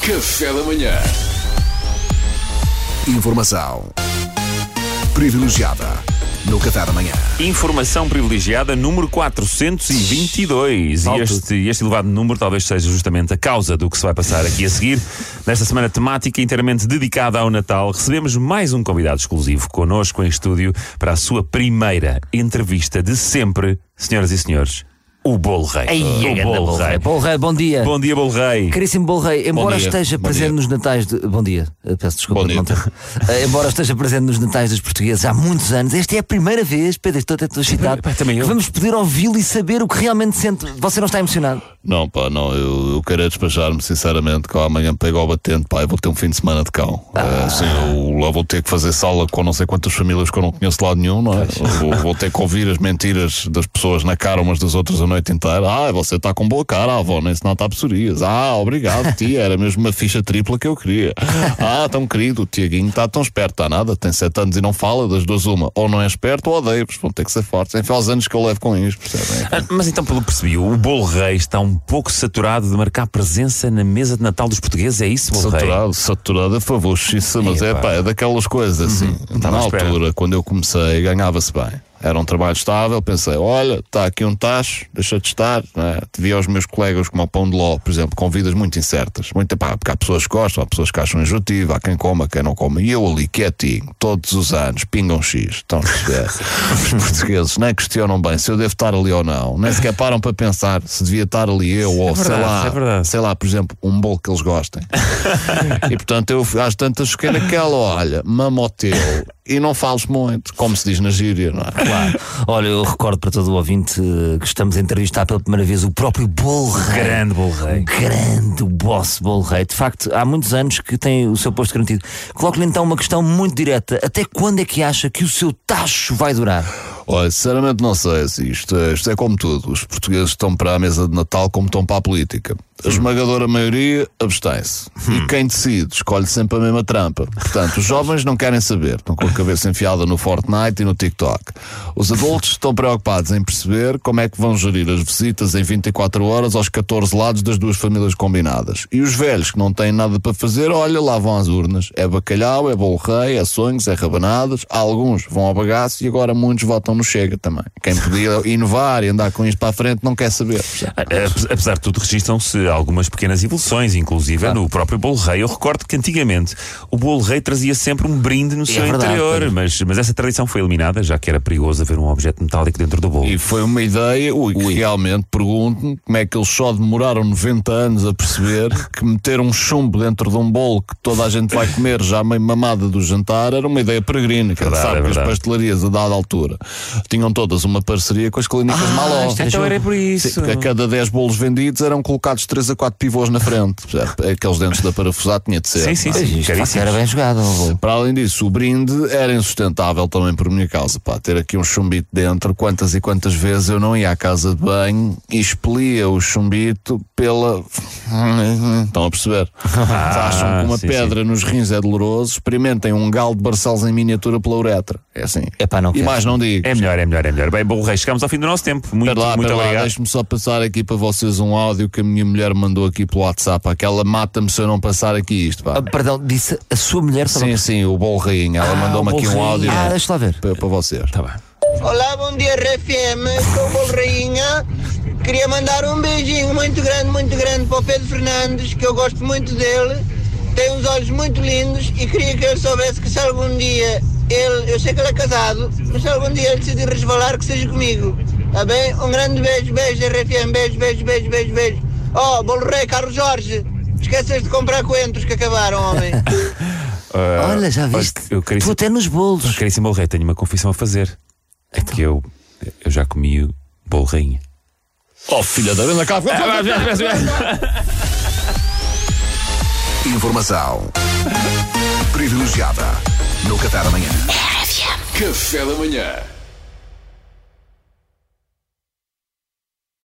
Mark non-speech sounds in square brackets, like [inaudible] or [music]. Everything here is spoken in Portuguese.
Café da manhã. Informação privilegiada no Café da Manhã. Informação privilegiada número 422. E este, este elevado número talvez seja justamente a causa do que se vai passar aqui a seguir. Nesta semana temática inteiramente dedicada ao Natal, recebemos mais um convidado exclusivo connosco em estúdio para a sua primeira entrevista de sempre, senhoras e senhores. O Bolo Rei. Ai, o Bolo Rei. Bolo Rei, bom dia. Bom dia, Bolo Rei. Caríssimo Bolo Rei, embora dia, esteja presente dia. nos natais de... Bom dia, Eh, peço desculpa Bom ter... [laughs] Eh, embora esteja presente nos natais dos portugueses há muitos anos, esta é a primeira vez, Pedro, estou até excitado, também eu. que vamos poder ouvi-lo e saber o que realmente sente. Você não está emocionado? Não, pá, não, eu, eu quero é despachar-me, sinceramente, que eu amanhã pego ao batente, pá, eu vou ter um fim de semana de cão. É, assim, eu lá vou ter que fazer sala com não sei quantas famílias que eu não conheço de lado nenhum, não é? Vou, vou ter que ouvir as mentiras das pessoas na cara umas das outras a noite inteira. Ah, você está com boa cara, avó, nem se nota a psorias. Ah, obrigado, tia, era mesmo uma ficha tripla que eu queria. Ah, tão querido, o Tiaguinho está tão esperto, está nada, tem sete anos e não fala, das duas uma. Ou não é esperto ou odeia-vos, vão ter que ser fortes. Enfim, aos anos que eu levo com isto, percebem? Ah, Mas então, pelo que percebi, o Bolo Rei está um pouco saturado de marcar presença na mesa de Natal dos portugueses. É isso, Bolo Rei? Saturado, saturado a favor, xiça, mas é, pá, é daquelas coisas assim. estava Na altura, quando eu comecei, ganhava-se bem. Era um trabalho estável, pensei, olha, está aqui um tacho, deixa de estar. Não é? Te vi aos meus colegas como ao Pão de Ló, por exemplo, com vidas muito incertas. Muito, pá, porque há pessoas que gostam, há pessoas que acham enjoativo, há quem coma, quem não coma. E eu ali, quietinho, todos os anos, pingam X. Então, é, [laughs] os portugueses nem questionam bem se eu devo estar ali ou não. Nem sequer param para pensar se devia estar ali eu ou, sei verdade, lá, é verdade. sei lá, por exemplo, um bolo que eles gostem. [laughs] e portanto eu às tantas fiquei naquela, olha, mama ao teu e não fales muito, como se diz na gíria, não é? Claro. Olha, eu recordo para todo o ouvinte eh, que estamos a entrevistar pela primeira vez o próprio Bolo Rei. Grande Bolo Rei. O grande, boss Bolo Rei. De facto, há muitos anos que tem o seu posto garantido. Coloco-lhe então uma questão muito direta. Até quando é que acha que o seu tacho vai durar? Olha, sinceramente não sei isto, é, isto é como tudo. Os portugueses estão para a mesa de Natal como estão para a política. A esmagadora maioria abstém-se. E quem decide escolhe sempre a mesma trampa. Portanto, os jovens não querem saber, estão com a cabeça enfiada no Fortnite e no TikTok. Os adultos estão preocupados em perceber como é que vão gerir as visitas em 24 horas aos 14 lados das duas famílias combinadas. E os velhos que não têm nada para fazer, olha, lá vão às urnas. É bacalhau, é bolo rei, é sonhos, é rabanadas. Alguns vão ao bagaço e agora muitos votam no Chega também. Quem podia inovar e andar com isto para a frente não quer saber. Ah, Ape- Apesar de tudo, registram-se algumas pequenas evoluções, inclusive no próprio Bolo Rei. Eu recordo que antigamente o Bolo Rei trazia sempre um brinde no seu verdade, interior, Pedro. mas, mas essa tradição foi eliminada, já que era perigoso haver um objeto metálico dentro do bolo. E foi uma ideia, ui, que realmente pergunto-me como é que eles só demoraram 90 anos a perceber [laughs] que meter um chumbo dentro de um bolo que toda a gente vai comer já meio mamada do jantar era uma ideia peregrina. Que Verdade, sabe é que as pastelarias a dada altura tinham todas uma parceria com as clínicas Maló. isto é então era por isso. Sim, porque a cada 10 bolos vendidos eram colocados 3 a 4 pivôs na frente. Aqueles dentes da parafusar tinha de ser. Sim, sim, sim. Isto era bem jogado. Para além disso, o brinde era insustentável também por minha causa. Pá, ter aqui um chumbito dentro, quantas e quantas vezes eu não ia à casa de banho e expelia o chumbito pela. Estão a perceber? [laughs] Acham que uma Ah, sim, pedra nos rins é doloroso, experimentem um galo de Barcelos em miniatura pela uretra. É assim. Epá, não e quero. mais não digo. É melhor, é melhor, é melhor. Bem, Bolo Rei, chegamos ao fim do nosso tempo. Muito, lá, muito obrigado. deixe-me só passar aqui para vocês um áudio que a minha mulher mandou aqui pelo WhatsApp. Aquela mata-me se eu não passar aqui isto. Pá. Ah, perdão, disse a sua mulher Sim, sim, o Bolo Rainha. Ela mandou-me o aqui um áudio Ah, deixa lá ver. para, para vocês. Tá bem. Olá, bom dia RFM, sou o Bolo Rainha. Queria mandar um beijinho muito grande, muito grande para o Pedro Fernandes, que eu gosto muito dele. Tem uns olhos muito lindos e queria que ele soubesse que se algum dia ele, eu sei que ele é casado, mas se algum dia ele decidir resvalar, que seja comigo. Tá bem? Um grande beijo, beijo RFM, beijo, beijo, beijo, beijo, beijo. Oh, Bolo Rei, Carlos Jorge, esqueces de comprar coentros que acabaram, homem. [laughs] Ah, Olha, já viste? Eu Tu até nos bolos. caríssimo Bolo Rei, tenho uma confissão a fazer. É que eu, eu já comi o Bolo Rainha. Oh, filha da anda cá. Informação privilegiada no Café da Manhã. Café da manhã.